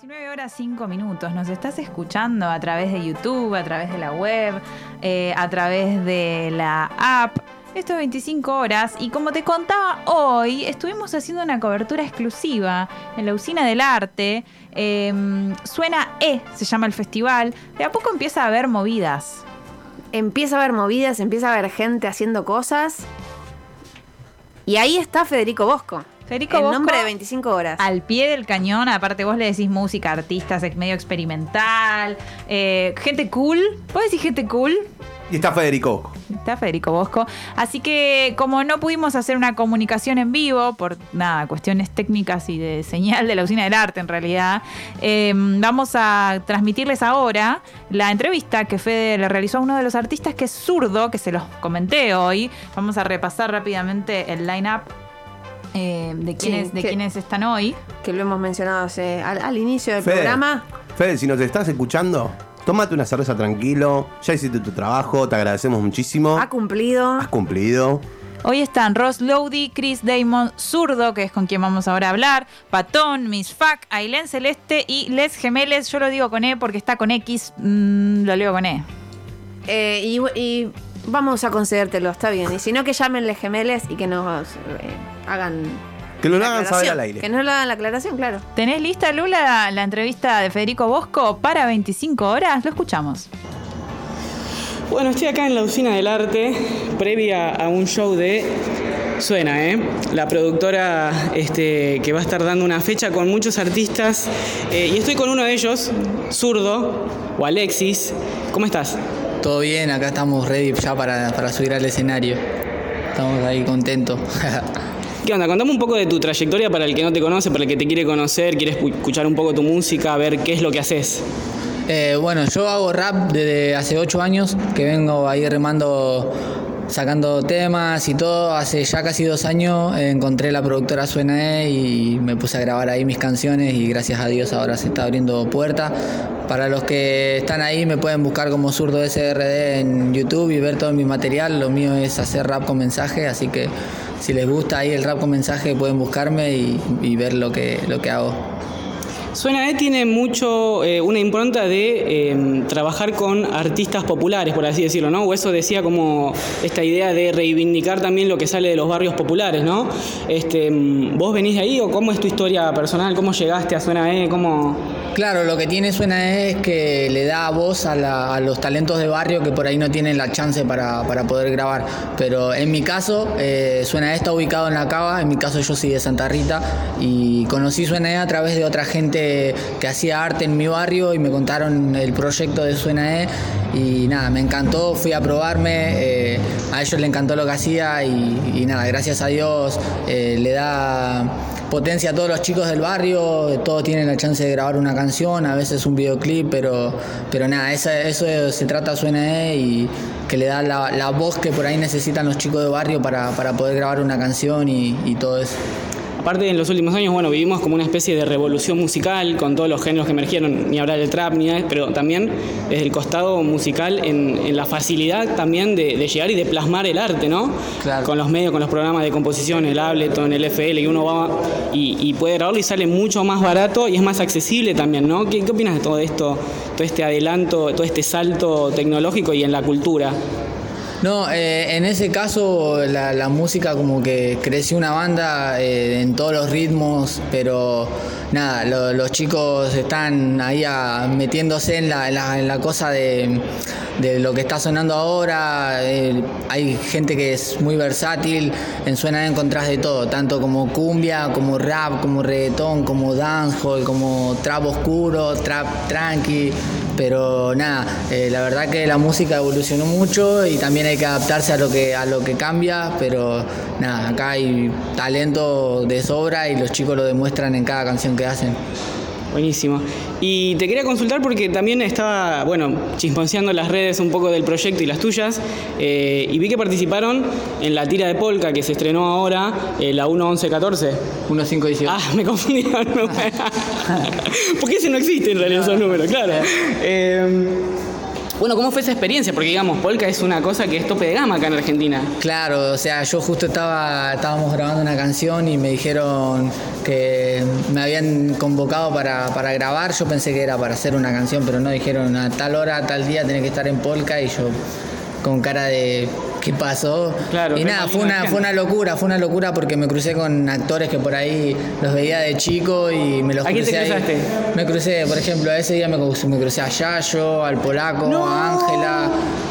19 horas 5 minutos. Nos estás escuchando a través de YouTube, a través de la web, eh, a través de la app. Esto es 25 horas y como te contaba hoy, estuvimos haciendo una cobertura exclusiva en la Usina del Arte. Em, Suena E, se llama el festival. De a poco empieza a haber movidas. Empieza a haber movidas, empieza a haber gente haciendo cosas. Y ahí está Federico Bosco. Federico el Bosco, nombre de 25 horas. Al pie del cañón, aparte vos le decís música, artistas, medio experimental, eh, gente cool. ¿Puedo decir gente cool? Y está Federico. Bosco. Está Federico Bosco. Así que como no pudimos hacer una comunicación en vivo, por nada, cuestiones técnicas y de señal de la usina del arte en realidad, eh, vamos a transmitirles ahora la entrevista que Fede le realizó a uno de los artistas que es zurdo, que se los comenté hoy. Vamos a repasar rápidamente el line-up. Eh, de, Sí, quienes, de que- están hoy. Que lo hemos mencionado hace- al, al inicio del Fede. programa. Fede, si nos estás escuchando, tómate una cerveza tranquilo. Ya hiciste tu trabajo, te agradecemos muchísimo. Ha cumplido. Has cumplido. Hoy están Ross Lowdy, Chris Damon, Zurdo, que es con quien vamos ahora a hablar, Patón, Miss Fuck, Ailén Celeste y Les Gemeles. Yo lo digo con E porque está con X, mm, lo leo con E. Eh, y, y vamos a concedértelo, está bien. Y si no, que llamen les gemeles y que nos eh, hagan. Que lo la hagan saber al aire. Que nos lo hagan la aclaración, claro. ¿Tenés lista, Lula, la entrevista de Federico Bosco para 25 horas? Lo escuchamos. Bueno, estoy acá en la Usina del Arte, previa a un show de Suena, ¿eh? La productora este, que va a estar dando una fecha con muchos artistas. eh, y estoy con uno de ellos, Zurdo, o Alexis. ¿Cómo estás? Todo bien, acá estamos ready ya para, para subir al escenario. Estamos ahí contentos. ¿Qué onda? Contame un poco de tu trayectoria para el que no te conoce, para el que te quiere conocer, quiere escu- escuchar un poco tu música, ver qué es lo que haces. Eh, bueno, yo hago rap desde hace 8 años, que vengo ahí remando, sacando temas y todo. Hace ya casi dos años eh, encontré la productora Suena E y me puse a grabar ahí mis canciones y gracias a Dios ahora se está abriendo puerta. Para los que están ahí me pueden buscar como Zurdo SRD en YouTube y ver todo mi material. Lo mío es hacer rap con mensaje, así que si les gusta ahí el rap con mensaje pueden buscarme y, y ver lo que, lo que hago. Suena E tiene mucho eh, una impronta de eh, trabajar con artistas populares, por así decirlo, ¿no? O eso decía como esta idea de reivindicar también lo que sale de los barrios populares, ¿no? Este, mm, ¿Vos venís de ahí o cómo es tu historia personal? ¿Cómo llegaste a Suena E? ¿Cómo...? Claro, lo que tiene Suena es que le da voz a, los talentos de barrio que por ahí no tienen la chance para, para poder grabar. Pero en mi caso, eh, Suena E está ubicado en La Cava, en mi caso yo soy de Santa Rita y conocí Suena E a través de otra gente que hacía arte en mi barrio y me contaron el proyecto de Suena E y nada, me encantó, fui a probarme, eh, a ellos les encantó lo que hacía y, y nada, gracias a Dios eh, le da potencia a todos los chicos del barrio, todos tienen la chance de grabar una canción, a veces un videoclip, pero, pero nada, eso se trata Suena E y que le da la, la voz que por ahí necesitan los chicos de barrio para, para poder grabar una canción y, y todo eso. Aparte, en los últimos años, bueno, vivimos como una especie de revolución musical con todos los géneros que emergieron, ni hablar del trap, ni nada, pero también desde el costado musical en, en la facilidad también de, de llegar y de plasmar el arte, ¿no? Claro. Con los medios, con los programas de composición, el Ableton, el FL, que uno va y, y puede grabarlo y sale mucho más barato y es más accesible también, ¿no? ¿Qué, qué opinas de todo esto, todo este adelanto, todo este salto tecnológico y en la cultura? No, eh, en ese caso la, la música como que creció una banda eh, en todos los ritmos, pero nada, lo- los chicos están ahí metiéndose en la, en la- cosa de, de lo que está sonando ahora. eh, hay gente que es muy versátil, en Suena de todo, tanto como cumbia, como rap, como reggaetón, como dancehall, como trap oscuro, trap tranqui. Pero nada, eh, la verdad que la música evolucionó mucho y también hay que adaptarse a lo que, a lo que cambia, pero nada, acá hay talento de sobra y los chicos lo demuestran en cada canción que hacen. Buenísimo. Y te quería consultar porque también estaba, bueno, chismoseando las redes un poco del proyecto y las tuyas, eh, y vi que participaron en la tira de Polka que se estrenó ahora, eh, la 1-11-14. 1518. Ah, me confundí con el número. Porque ese no existe en realidad esos números, claro. Eh, Bueno, ¿cómo fue esa experiencia? Porque digamos, polka es una cosa que es tope de gama acá en Argentina. Claro, o sea, yo justo estaba, estábamos grabando una canción y me dijeron que me habían convocado para, para grabar. Yo pensé que era para hacer una canción, pero no dijeron a tal hora, tal día tenés que estar en polka y yo con cara de qué pasó. Claro, y nada, fue una, fue una locura, fue una locura porque me crucé con actores que por ahí los veía de chico y me los ¿A quién te crucé ahí. Me crucé, por ejemplo, ese día me, crucé- me crucé a Yayo, al polaco, a Ángela.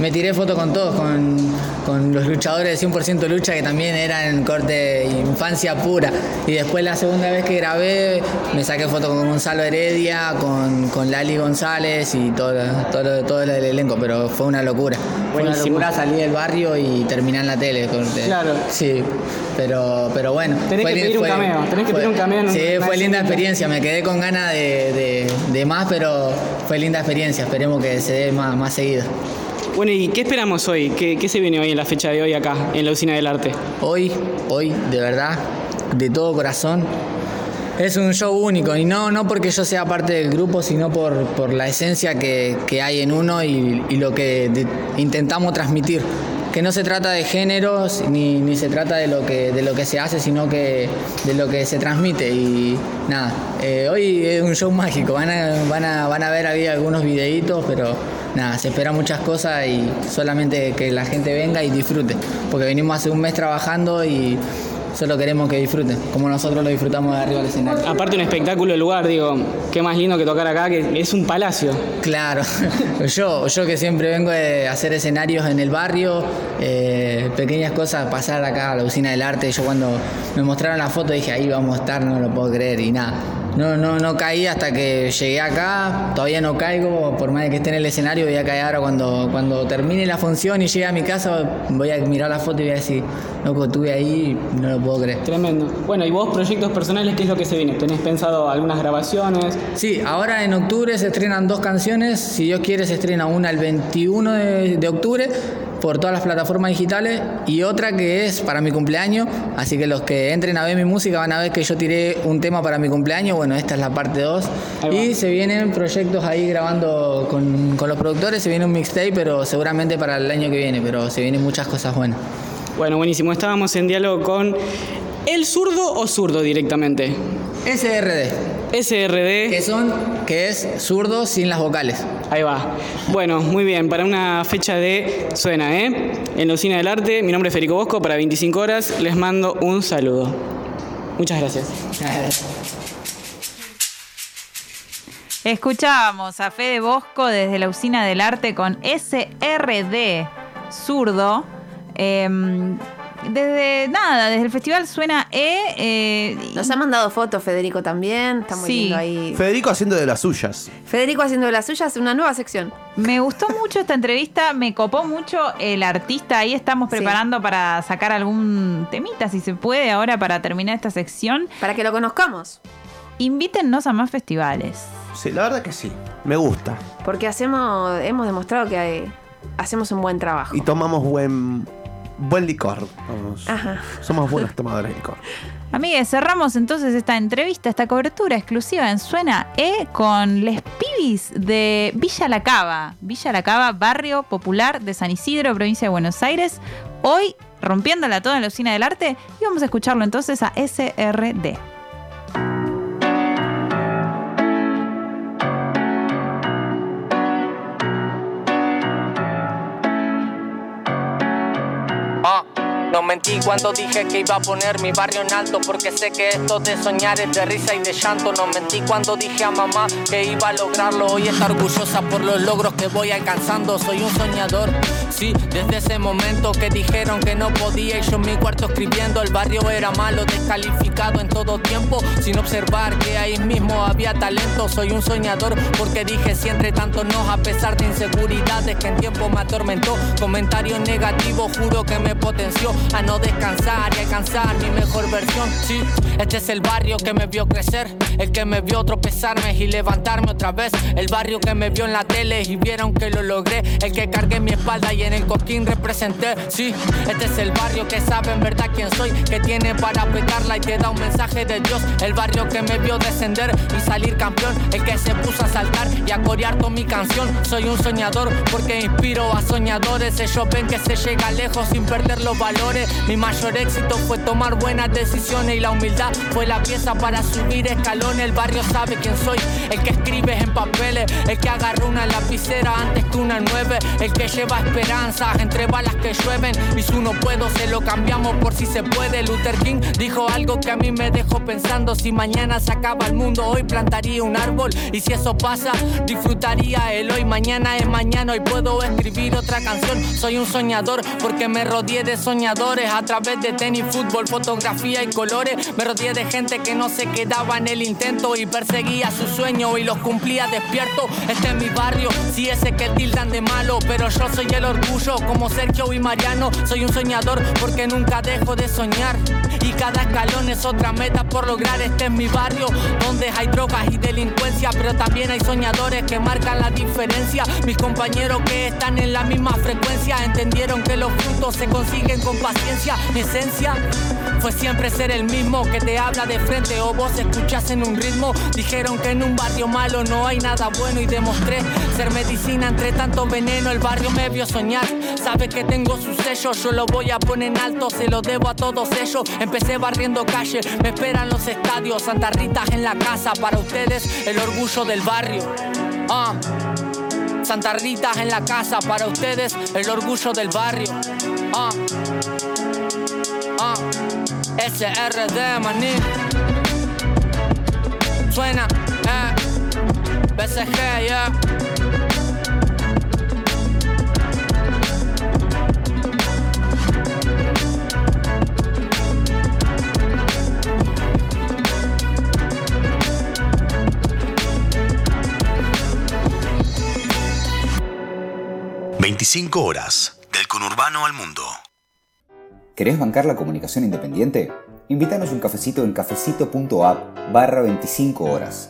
Me tiré foto con todos, con, con los luchadores de 100% lucha que también eran corte infancia pura. Y después la segunda vez que grabé me saqué foto con Gonzalo Heredia, con, con Lali González y todo, todo, todo el elenco, pero fue una locura. Fue una locura salir del barrio y terminar en la tele. corte. Claro. Sí, pero, pero bueno. Tenés fue que pedir un cameo, tenés que fue- pedir un cameo en Sí, fue linda experiencia. Me quedé con ganas de, de- de más, pero fue linda experiencia. Esperemos que se dé más, más seguido. Bueno, ¿y qué esperamos hoy? ¿Qué, qué se viene hoy en la fecha de hoy acá, en la Usina del Arte? Hoy, hoy, de verdad, de todo corazón, es un show único. Y no, no porque yo sea parte del grupo, sino por, por la esencia que, que hay en uno y, y lo que de- intentamos transmitir. Que no se trata de géneros ni, ni se trata de lo, que, de lo que se hace, sino que de lo que se transmite. Y nada, eh, hoy es un show mágico. Van a, van a, van a ver ahí algunos videitos, pero nada, se esperan muchas cosas y solamente que la gente venga y disfrute. Porque venimos hace un mes trabajando y solo queremos que disfruten, como nosotros lo disfrutamos de arriba del escenario. Aparte un espectáculo del lugar, digo, qué más lindo que tocar acá, que es un palacio. Claro, yo, yo que siempre vengo de hacer escenarios en el barrio, eh, pequeñas cosas, pasar acá a la usina del arte, yo cuando me mostraron la foto dije ahí vamos a estar, no lo puedo creer y nada. No, no, no caí hasta que llegué acá, todavía no caigo, por más de que esté en el escenario voy a caer ahora cuando, cuando termine la función y llegue a mi casa voy a mirar la foto y voy a decir, loco, estuve ahí, no lo puedo creer. Tremendo. Bueno, y vos, proyectos personales, ¿qué es lo que se viene? ¿Tenés pensado algunas grabaciones? Sí, ahora en octubre se estrenan dos canciones. Si Dios quiere, se estrena una el 21 de, de octubre por todas las plataformas digitales y otra que es para mi cumpleaños. Así que los que entren a ver mi música van a ver que yo tiré un tema para mi cumpleaños. Bueno, esta es la parte 2. Ahí va. Y se vienen proyectos ahí grabando con, con los productores. Se viene un mixtape, pero seguramente para el año que viene. Pero se vienen muchas cosas buenas. Bueno, buenísimo. Estábamos en diálogo con el zurdo o zurdo directamente. SRD, SRD. que son, que es zurdo sin las vocales. Ahí va. Bueno, muy bien. Para una fecha de suena, ¿eh? En la Usina del Arte. Mi nombre es Federico Bosco. Para 25 horas les mando un saludo. Muchas gracias. Escuchábamos a Fede Bosco desde la usina del arte con SRD zurdo. Em, desde nada, desde el festival Suena E. eh, Nos ha mandado fotos Federico también. Está muy Sí. lindo ahí. Federico haciendo de las suyas. Federico haciendo de las suyas una nueva sección. Me gustó mucho esta entrevista, me copó mucho el artista. Ahí estamos Sí. preparando para sacar algún temita, si se puede, ahora para terminar esta sección. Para que lo conozcamos. Invítennos a más festivales. Sí, la verdad que sí. Me gusta. Porque hacemos, hemos demostrado que hay- hacemos un buen trabajo. Y tomamos buen, buen licor. Vamos. Ajá. Somos buenos tomadores de licor. Amigues, cerramos entonces esta entrevista, esta cobertura exclusiva en Suena E con Les Pibis de Villa La Cava. Villa La Cava, barrio popular de San Isidro, provincia de Buenos Aires. Hoy rompiéndola toda en la usina del arte y vamos a escucharlo entonces a SRD. Mentí cuando dije que iba a poner mi barrio en alto porque sé que esto de soñar es de risa y de llanto. No mentí cuando dije a mamá que iba a lograrlo. Hoy está orgullosa por los logros que voy alcanzando. Soy un soñador. Sí, desde ese momento que dijeron que no podía y yo en mi cuarto escribiendo el barrio era malo, descalificado en todo tiempo, sin observar que ahí mismo había talento. Soy un soñador porque dije si entre tanto no, a pesar de inseguridades que en tiempo me atormentó, comentarios negativos juro que me potenció. A no descansar y alcanzar mi mejor versión. Sí, este es el barrio que me vio crecer, el que me vio tropezarme y levantarme otra vez, el barrio que me vio en la tele y vieron que lo logré, el que cargué mi espalda y en el coquín representé. Sí, este es el barrio que sabe en verdad quién soy, que tiene para pegarla y te da un mensaje de Dios, el barrio que me vio descender y salir campeón, el que se puso a saltar y a corear con mi canción. Soy un soñador porque inspiro a soñadores, ellos ven que se llega lejos sin perder los valores. Mi mayor éxito fue tomar buenas decisiones y la humildad fue la pieza para subir escalones. El barrio sabe quién soy, el que escribe en papeles, el que agarra una lapicera antes que una nueve, el que lleva esperanzas entre balas que llueven y su no puedo se lo cambiamos por si se puede. Luther King dijo algo que a mí me dejó pensando, si mañana se acaba el mundo, hoy plantaría un árbol y si eso pasa, disfrutaría el hoy. Mañana es mañana, hoy puedo escribir otra canción. Soy un soñador porque me rodeé de soñadores a través de tenis, fútbol, fotografía y colores. Me rodeé de gente que no se quedaba en el intento y perseguía su sueño y los cumplía despierto. Este es mi barrio, si ese que tildan de malo, pero yo soy el orgullo como Sergio y Mariano. Soy un soñador porque nunca dejo de soñar y cada escalón es otra meta por lograr. Este es mi barrio donde hay drogas y delincuencia, pero también hay soñadores que marcan la diferencia. Mis compañeros que están en la misma frecuencia entendieron que los frutos se consiguen con paciencia. Mi esencia fue siempre ser el mismo que te habla de frente o vos escuchas en un ritmo. Dijeron que en un barrio malo no hay nada bueno y demostré ser medicina entre tanto veneno. El barrio me vio soñar, sabe que tengo su sello. Yo lo voy a poner en alto, se lo debo a todos ellos. Empecé barriendo calle, me esperan los estadios. Santa Rita en la casa, para ustedes el orgullo del barrio. Ah. Santa Rita en la casa, para ustedes el orgullo del barrio. Ah. Ah. SRD, maní. Suena, eh. BCG, yeah. ...25 horas... ...del conurbano al mundo. ¿Querés bancar la comunicación independiente? Invítanos un cafecito en cafecito.app barra 25 horas.